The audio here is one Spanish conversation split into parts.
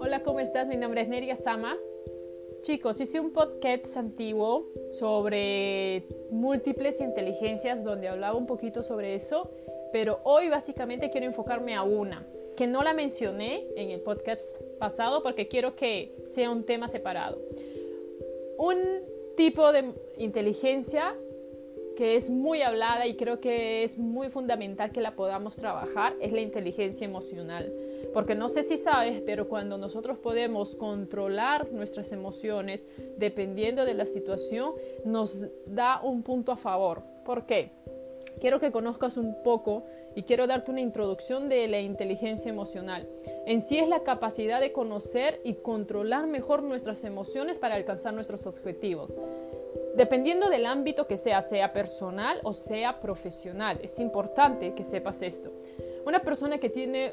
Hola, ¿cómo estás? Mi nombre es Neria Sama. Chicos, hice un podcast antiguo sobre múltiples inteligencias donde hablaba un poquito sobre eso, pero hoy básicamente quiero enfocarme a una, que no la mencioné en el podcast pasado porque quiero que sea un tema separado. Un tipo de inteligencia que es muy hablada y creo que es muy fundamental que la podamos trabajar es la inteligencia emocional. Porque no sé si sabes, pero cuando nosotros podemos controlar nuestras emociones dependiendo de la situación, nos da un punto a favor. ¿Por qué? Quiero que conozcas un poco y quiero darte una introducción de la inteligencia emocional. En sí es la capacidad de conocer y controlar mejor nuestras emociones para alcanzar nuestros objetivos. Dependiendo del ámbito que sea, sea personal o sea profesional, es importante que sepas esto. Una persona que tiene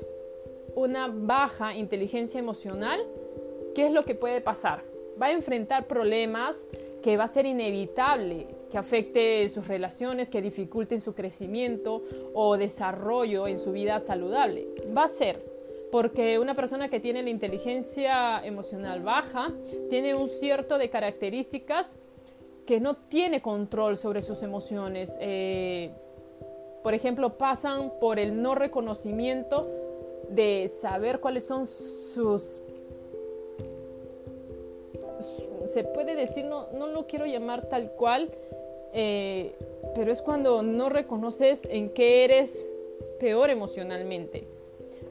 una baja inteligencia emocional, ¿qué es lo que puede pasar? Va a enfrentar problemas que va a ser inevitable que afecte sus relaciones, que dificulten su crecimiento o desarrollo en su vida saludable. Va a ser porque una persona que tiene la inteligencia emocional baja tiene un cierto de características que no tiene control sobre sus emociones. Eh, por ejemplo, pasan por el no reconocimiento de saber cuáles son sus se puede decir, no, no lo quiero llamar tal cual, eh, pero es cuando no reconoces en qué eres peor emocionalmente.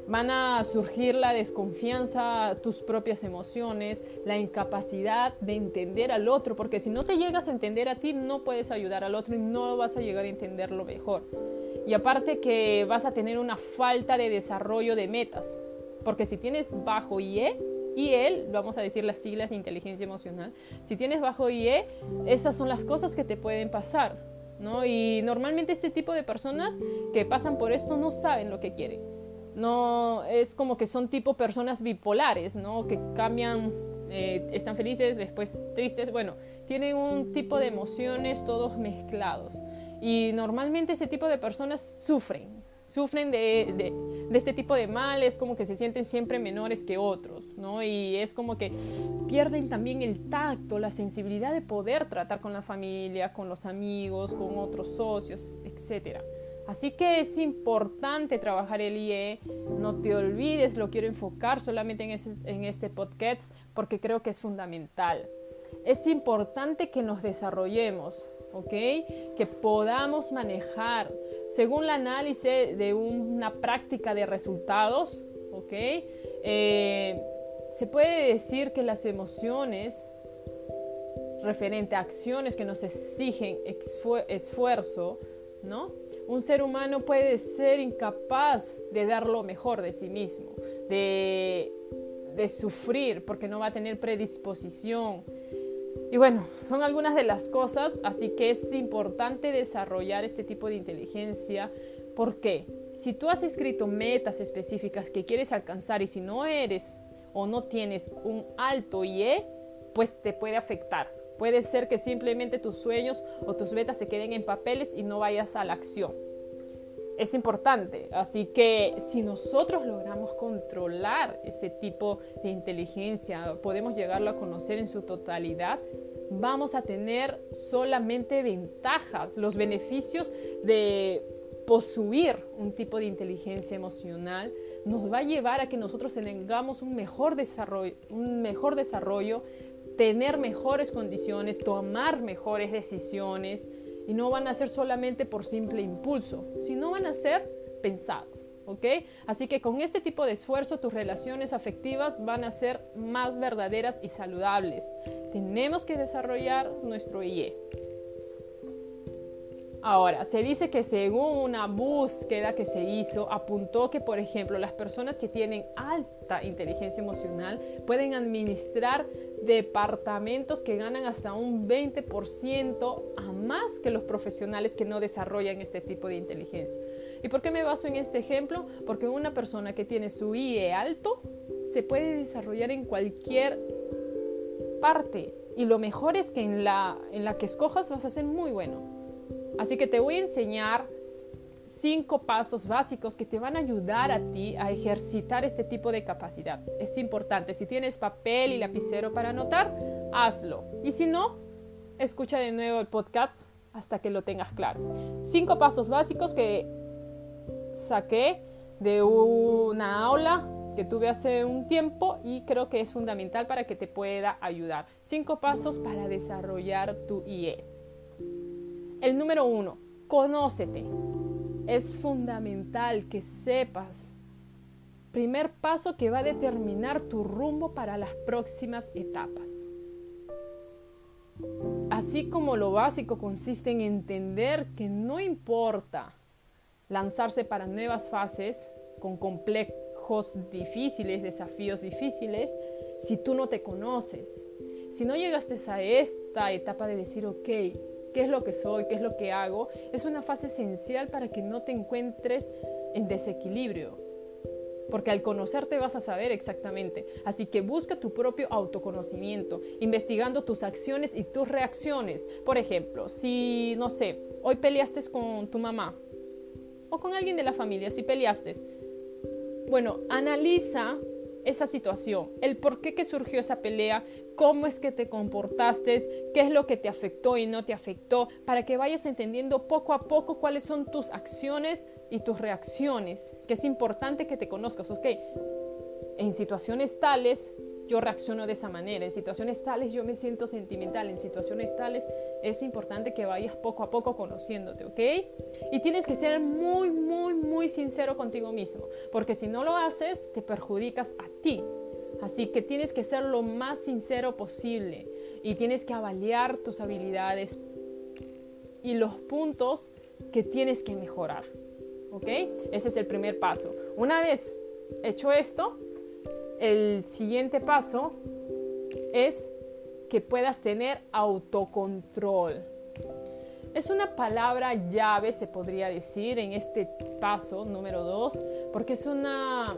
Van a surgir la desconfianza, tus propias emociones, la incapacidad de entender al otro, porque si no te llegas a entender a ti, no puedes ayudar al otro y no vas a llegar a entenderlo mejor. Y aparte que vas a tener una falta de desarrollo de metas, porque si tienes bajo IE, él, vamos a decir las siglas de inteligencia emocional, si tienes bajo IE, esas son las cosas que te pueden pasar, ¿no? Y normalmente este tipo de personas que pasan por esto no saben lo que quieren. No, es como que son tipo personas bipolares, ¿no? Que cambian, eh, están felices, después tristes, bueno, tienen un tipo de emociones todos mezclados. Y normalmente ese tipo de personas sufren, sufren de, este tipo de males, como que se sienten siempre menores que otros, ¿no? Y es como que pierden también el tacto, la sensibilidad de poder tratar con la familia, con los amigos, con otros socios, etc. Así que es importante trabajar el IE, no te olvides, lo quiero enfocar solamente en, este podcast porque creo que es fundamental. Es importante que nos desarrollemos, ¿ok? Que podamos manejar según el análisis de una práctica de resultados, ¿ok? Eh, se puede decir que las emociones referente a acciones que nos exigen esfuerzo, ¿no? Un ser humano puede ser incapaz de dar lo mejor de sí mismo, de, de sufrir porque no va a tener predisposición, y bueno, son algunas de las cosas, así que es importante desarrollar este tipo de inteligencia. ¿Por qué? Si tú has escrito metas específicas que quieres alcanzar y si no eres o no tienes un alto IE, pues te puede afectar. Puede ser que simplemente tus sueños o tus metas se queden en papeles y no vayas a la acción es importante. Así que si nosotros logramos controlar ese tipo de inteligencia, podemos llegarlo a conocer en su totalidad, vamos a tener solamente ventajas, los beneficios de poseer un tipo de inteligencia emocional nos va a llevar a que nosotros tengamos un mejor desarrollo, un mejor desarrollo tener mejores condiciones, tomar mejores decisiones, y no van a ser solamente por simple impulso, sino van a ser pensados. ¿ok? Así que con este tipo de esfuerzo tus relaciones afectivas van a ser más verdaderas y saludables. Tenemos que desarrollar nuestro IE. Ahora, se dice que según una búsqueda que se hizo, apuntó que, por ejemplo, las personas que tienen alta inteligencia emocional pueden administrar departamentos que ganan hasta un 20% a más que los profesionales que no desarrollan este tipo de inteligencia. ¿Y por qué me baso en este ejemplo? Porque una persona que tiene su IE alto se puede desarrollar en cualquier parte y lo mejor es que en la, en la que escojas vas a ser muy bueno. Así que te voy a enseñar cinco pasos básicos que te van a ayudar a ti a ejercitar este tipo de capacidad. Es importante, si tienes papel y lapicero para anotar, hazlo. Y si no, escucha de nuevo el podcast hasta que lo tengas claro. Cinco pasos básicos que saqué de una aula que tuve hace un tiempo y creo que es fundamental para que te pueda ayudar. Cinco pasos para desarrollar tu IE. El número uno, conócete. Es fundamental que sepas. Primer paso que va a determinar tu rumbo para las próximas etapas. Así como lo básico consiste en entender que no importa lanzarse para nuevas fases con complejos difíciles, desafíos difíciles, si tú no te conoces. Si no llegaste a esta etapa de decir, ok, ¿qué es lo que soy? ¿Qué es lo que hago? Es una fase esencial para que no te encuentres en desequilibrio. Porque al conocerte vas a saber exactamente. Así que busca tu propio autoconocimiento, investigando tus acciones y tus reacciones. Por ejemplo, si, no sé, hoy peleaste con tu mamá, o con alguien de la familia, si peleaste. Bueno, analiza esa situación, el por qué que surgió esa pelea, cómo es que te comportaste, qué es lo que te afectó y no te afectó, para que vayas entendiendo poco a poco cuáles son tus acciones y tus reacciones, que es importante que te conozcas, ¿ok? En situaciones tales yo reacciono de esa manera. En situaciones tales yo me siento sentimental. En situaciones tales es importante que vayas poco a poco conociéndote, ¿ok? Y tienes que ser muy, muy, muy sincero contigo mismo. Porque si no lo haces, te perjudicas a ti. Así que tienes que ser lo más sincero posible. Y tienes que avaliar tus habilidades y los puntos que tienes que mejorar. ¿Ok? Ese es el primer paso. Una vez hecho esto, el siguiente paso es que puedas tener autocontrol. Es una palabra llave, se podría decir, en este paso número dos, porque es una.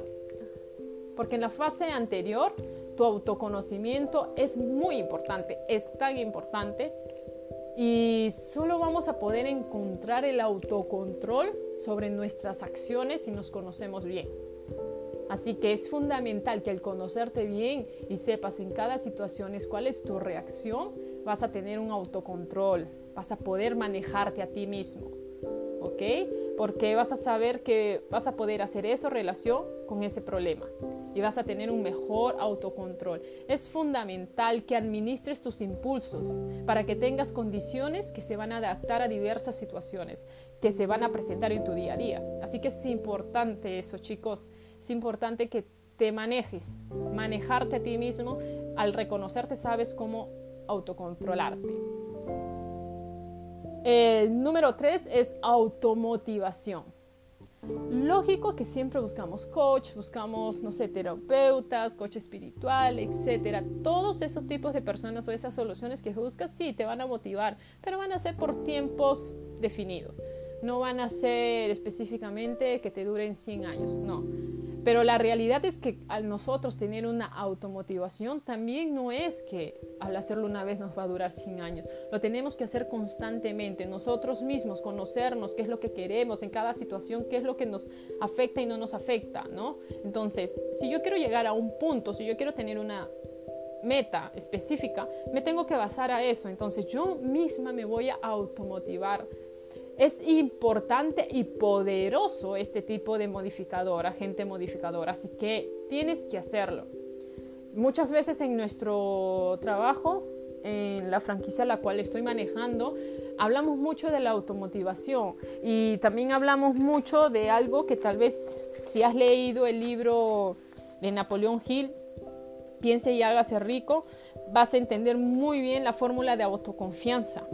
Porque en la fase anterior, tu autoconocimiento es muy importante, es tan importante, y solo vamos a poder encontrar el autocontrol sobre nuestras acciones si nos conocemos bien. Así que es fundamental que al conocerte bien y sepas en cada situación cuál es tu reacción, vas a tener un autocontrol, vas a poder manejarte a ti mismo. ¿Ok? Porque vas a saber que vas a poder hacer eso relación con ese problema y vas a tener un mejor autocontrol. Es fundamental que administres tus impulsos para que tengas condiciones que se van a adaptar a diversas situaciones que se van a presentar en tu día a día. Así que es importante eso, chicos es importante que te manejes, manejarte a ti mismo. Al reconocerte sabes cómo autocontrolarte. El número tres es automotivación. Lógico que siempre buscamos coach, buscamos, no sé, terapeutas, coach espiritual, etcétera. Todos esos tipos de personas o esas soluciones que buscas, sí, te van a motivar, pero van a ser por tiempos definidos. No van a ser específicamente que te duren 100 años, no. Pero la realidad es que al nosotros tener una automotivación también no es que al hacerlo una vez nos va a durar 100 años. Lo tenemos que hacer constantemente, nosotros mismos, conocernos qué es lo que queremos en cada situación, qué es lo que nos afecta y no nos afecta, ¿no? Entonces, si yo quiero llegar a un punto, si yo quiero tener una meta específica, me tengo que basar a eso. Entonces, yo misma me voy a automotivar es importante y poderoso este tipo de modificador, agente modificador, así que tienes que hacerlo. Muchas veces en nuestro trabajo, en la franquicia la cual estoy manejando, hablamos mucho de la automotivación y también hablamos mucho de algo que tal vez si has leído el libro de Napoleón Hill, Piense y hágase rico, vas a entender muy bien la fórmula de autoconfianza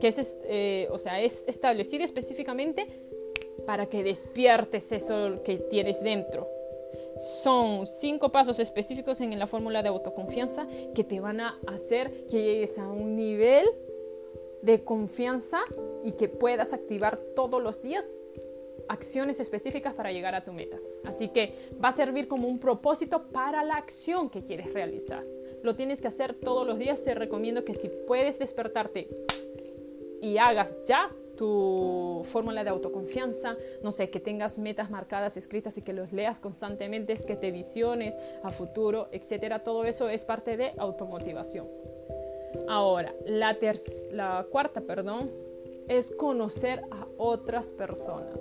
que es, eh, o sea, es establecida específicamente para que despiertes eso que tienes dentro. Son cinco pasos específicos en la fórmula de autoconfianza que te van a hacer que llegues a un nivel de confianza y que puedas activar todos los días acciones específicas para llegar a tu meta. Así que va a servir como un propósito para la acción que quieres realizar. Lo tienes que hacer todos los días. Te recomiendo que si puedes despertarte y hagas ya tu fórmula de autoconfianza, no sé, que tengas metas marcadas, escritas y que los leas constantemente, es que te visiones a futuro, etcétera. Todo eso es parte de automotivación. Ahora, la, la cuarta, perdón, es conocer a otras personas.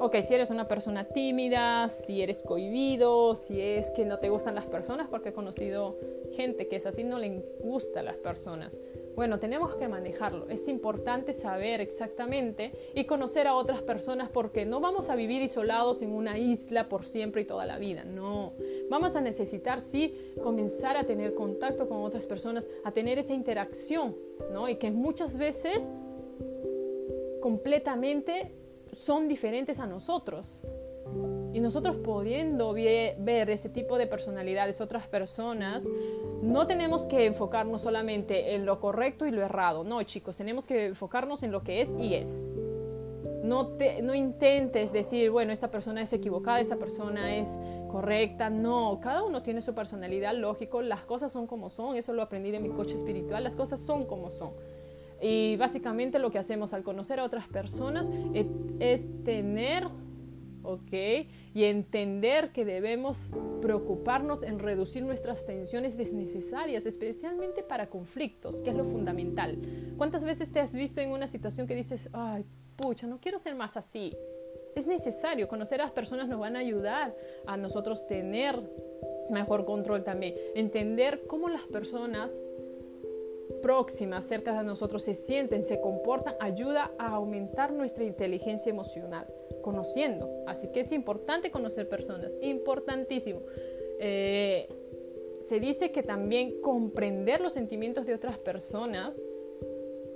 Ok, si eres una persona tímida, si eres cohibido, si es que no te gustan las personas, porque he conocido gente que es así, no le gustan las personas. Bueno, tenemos que manejarlo. Es importante saber exactamente y conocer a otras personas porque no vamos a vivir isolados en una isla por siempre y toda la vida. No. Vamos a necesitar, sí, comenzar a tener contacto con otras personas, a tener esa interacción, ¿no? Y que muchas veces completamente son diferentes a nosotros. Y nosotros pudiendo ver ese tipo de personalidades, otras personas, no tenemos que enfocarnos solamente en lo correcto y lo errado. No, chicos, tenemos que enfocarnos en lo que es y es. No, te, no intentes decir, bueno, esta persona es equivocada, esta persona es correcta. No, cada uno tiene su personalidad, lógico, las cosas son como son, eso lo aprendí de mi coche espiritual, las cosas son como son. Y básicamente lo que hacemos al conocer a otras personas es, es tener ¿ok? Y entender que debemos preocuparnos en reducir nuestras tensiones desnecesarias, especialmente para conflictos, que es lo fundamental. ¿Cuántas veces te has visto en una situación que dices, ay, pucha, no quiero ser más así? Es necesario, conocer a las personas nos van a ayudar a nosotros tener mejor control también, entender cómo las personas próximas cerca de nosotros se sienten, se comportan, ayuda a aumentar nuestra inteligencia emocional conociendo. Así que es importante conocer personas, importantísimo. Eh, se dice que también comprender los sentimientos de otras personas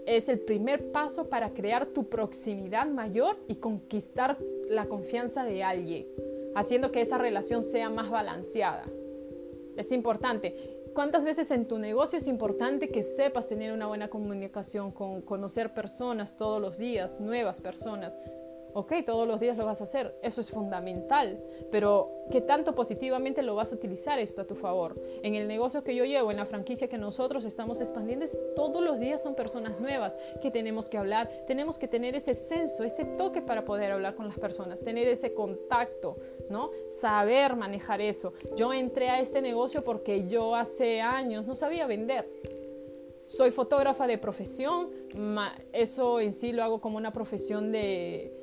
es el primer paso para crear tu proximidad mayor y conquistar la confianza de alguien, haciendo que esa relación sea más balanceada. Es importante. ¿Cuántas veces en tu negocio es importante que sepas tener una buena comunicación con conocer personas todos los días, nuevas personas? Ok, todos los días lo vas a hacer, eso es fundamental, pero ¿qué tanto positivamente lo vas a utilizar esto a tu favor? En el negocio que yo llevo, en la franquicia que nosotros estamos expandiendo, es, todos los días son personas nuevas que tenemos que hablar, tenemos que tener ese senso, ese toque para poder hablar con las personas, tener ese contacto, ¿no? Saber manejar eso. Yo entré a este negocio porque yo hace años no sabía vender. Soy fotógrafa de profesión, eso en sí lo hago como una profesión de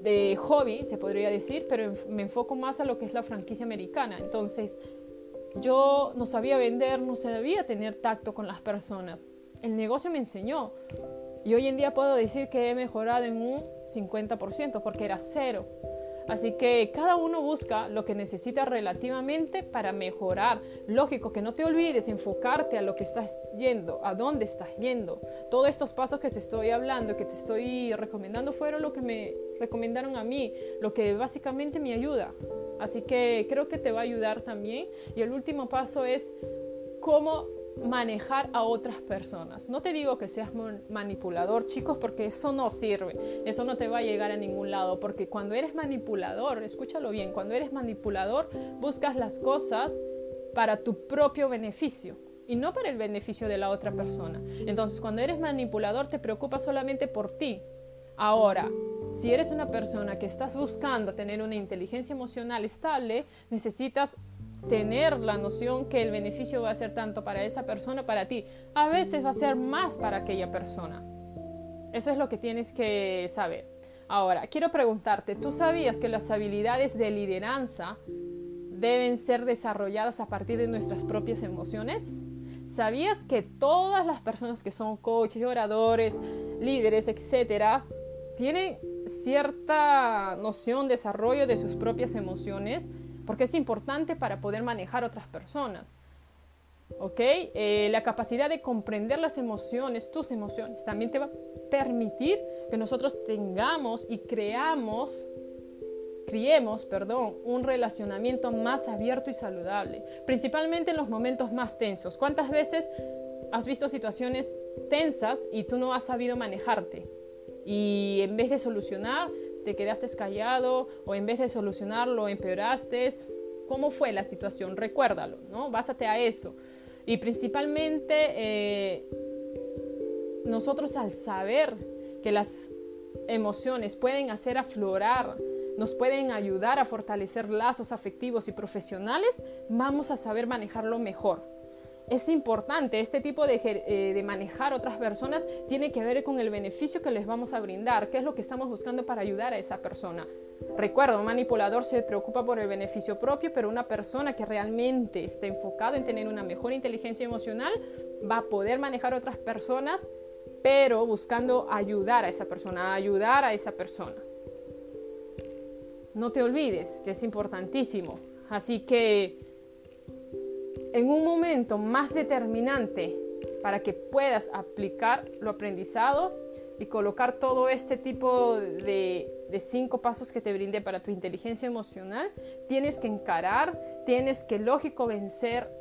de hobby, se podría decir, pero me enfoco más a lo que es la franquicia americana. Entonces, yo no sabía vender, no sabía tener tacto con las personas. El negocio me enseñó. Y hoy en día puedo decir que he mejorado en un 50% porque era cero. Así que cada uno busca lo que necesita relativamente para mejorar. Lógico que no te olvides enfocarte a lo que estás yendo, a dónde estás yendo. Todos estos pasos que te estoy hablando, que te estoy recomendando, fueron lo que me recomendaron a mí, lo que básicamente me ayuda. Así que creo que te va a ayudar también. Y el último paso es cómo manejar a otras personas. No te digo que seas manipulador, chicos, porque eso no sirve. Eso no te va a llegar a ningún lado, porque cuando eres manipulador, escúchalo bien, cuando eres manipulador, buscas las cosas para tu propio beneficio y no para el beneficio de la otra persona. Entonces, cuando eres manipulador, te preocupas solamente por ti. Ahora, si eres una persona que estás buscando tener una inteligencia emocional estable, necesitas tener la noción que el beneficio va a ser tanto para esa persona, para ti. A veces va a ser más para aquella persona. Eso es lo que tienes que saber. Ahora, quiero preguntarte, ¿tú sabías que las habilidades de lideranza deben ser desarrolladas a partir de nuestras propias emociones? ¿Sabías que todas las personas que son coaches, oradores, líderes, etcétera, tienen cierta noción, desarrollo de sus propias emociones? Porque es importante para poder manejar otras personas. ¿Ok? Eh, la capacidad de comprender las emociones, tus emociones, también te va a permitir que nosotros tengamos y creamos, criemos, perdón, un relacionamiento más abierto y saludable, principalmente en los momentos más tensos. ¿Cuántas veces has visto situaciones tensas y tú no has sabido manejarte? Y en vez de solucionar, te quedaste callado o en vez de solucionarlo empeoraste. ¿Cómo fue la situación? Recuérdalo, ¿no? Básate a eso. Y principalmente eh, nosotros al saber que las emociones pueden hacer aflorar, nos pueden ayudar a fortalecer lazos afectivos y profesionales, vamos a saber manejarlo mejor. Es importante, este tipo de, eh, de, manejar otras personas tiene que ver con el beneficio que les vamos a brindar, qué es lo que estamos buscando para ayudar a esa persona. Recuerda, un manipulador se preocupa por el beneficio propio, pero una persona que realmente está enfocado en tener una mejor inteligencia emocional va a poder manejar otras personas pero buscando ayudar a esa persona, ayudar a esa persona. No te olvides que es importantísimo. Así que en un momento más determinante para que puedas aplicar lo aprendizado y colocar todo este tipo de, cinco pasos que te brindé para tu inteligencia emocional, tienes que encarar, tienes que, lógico, vencer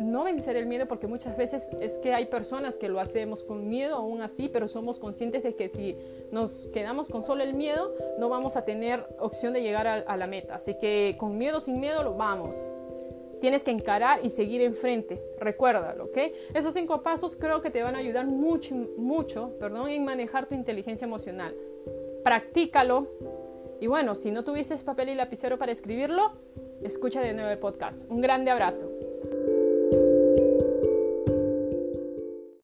no vencer el miedo porque muchas veces es que hay personas que lo hacemos con miedo aún así, pero somos conscientes de que si nos quedamos con solo el miedo no vamos a tener opción de llegar a, la meta. Así que con miedo, sin miedo, lo vamos. Tienes que encarar y seguir enfrente. Recuérdalo, ¿ok? Esos cinco pasos creo que te van a ayudar mucho, mucho, perdón, en manejar tu inteligencia emocional. Practícalo. Y bueno, si no tuvieses papel y lapicero para escribirlo, escucha de nuevo el podcast. Un grande abrazo.